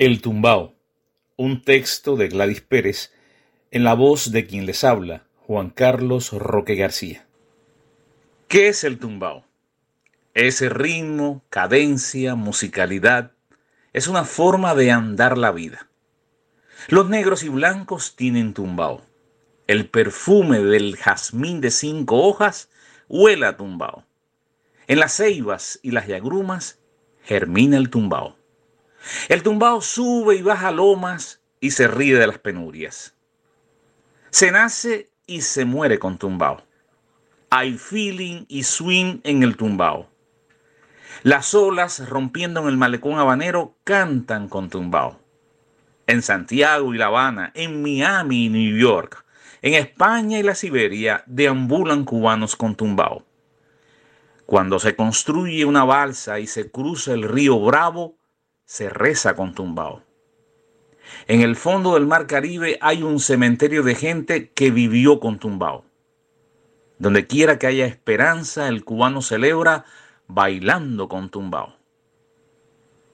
El tumbao, un texto de Gladys Pérez en la voz de quien les habla, Juan Carlos Roque García. ¿Qué es el tumbao? Ese ritmo, cadencia, musicalidad, es una forma de andar la vida. Los negros y blancos tienen tumbao. El perfume del jazmín de cinco hojas huele a tumbao. En las ceibas y las yagrumas germina el tumbao. El tumbao sube y baja lomas y se ríe de las penurias. Se nace y se muere con tumbao. Hay feeling y swing en el tumbao. Las olas rompiendo en el malecón habanero cantan con tumbao. En Santiago y La Habana, en Miami y New York, en España y la Siberia deambulan cubanos con tumbao. Cuando se construye una balsa y se cruza el río Bravo, se reza con tumbao. En el fondo del mar Caribe hay un cementerio de gente que vivió con tumbao. Donde quiera que haya esperanza, el cubano celebra bailando con tumbao.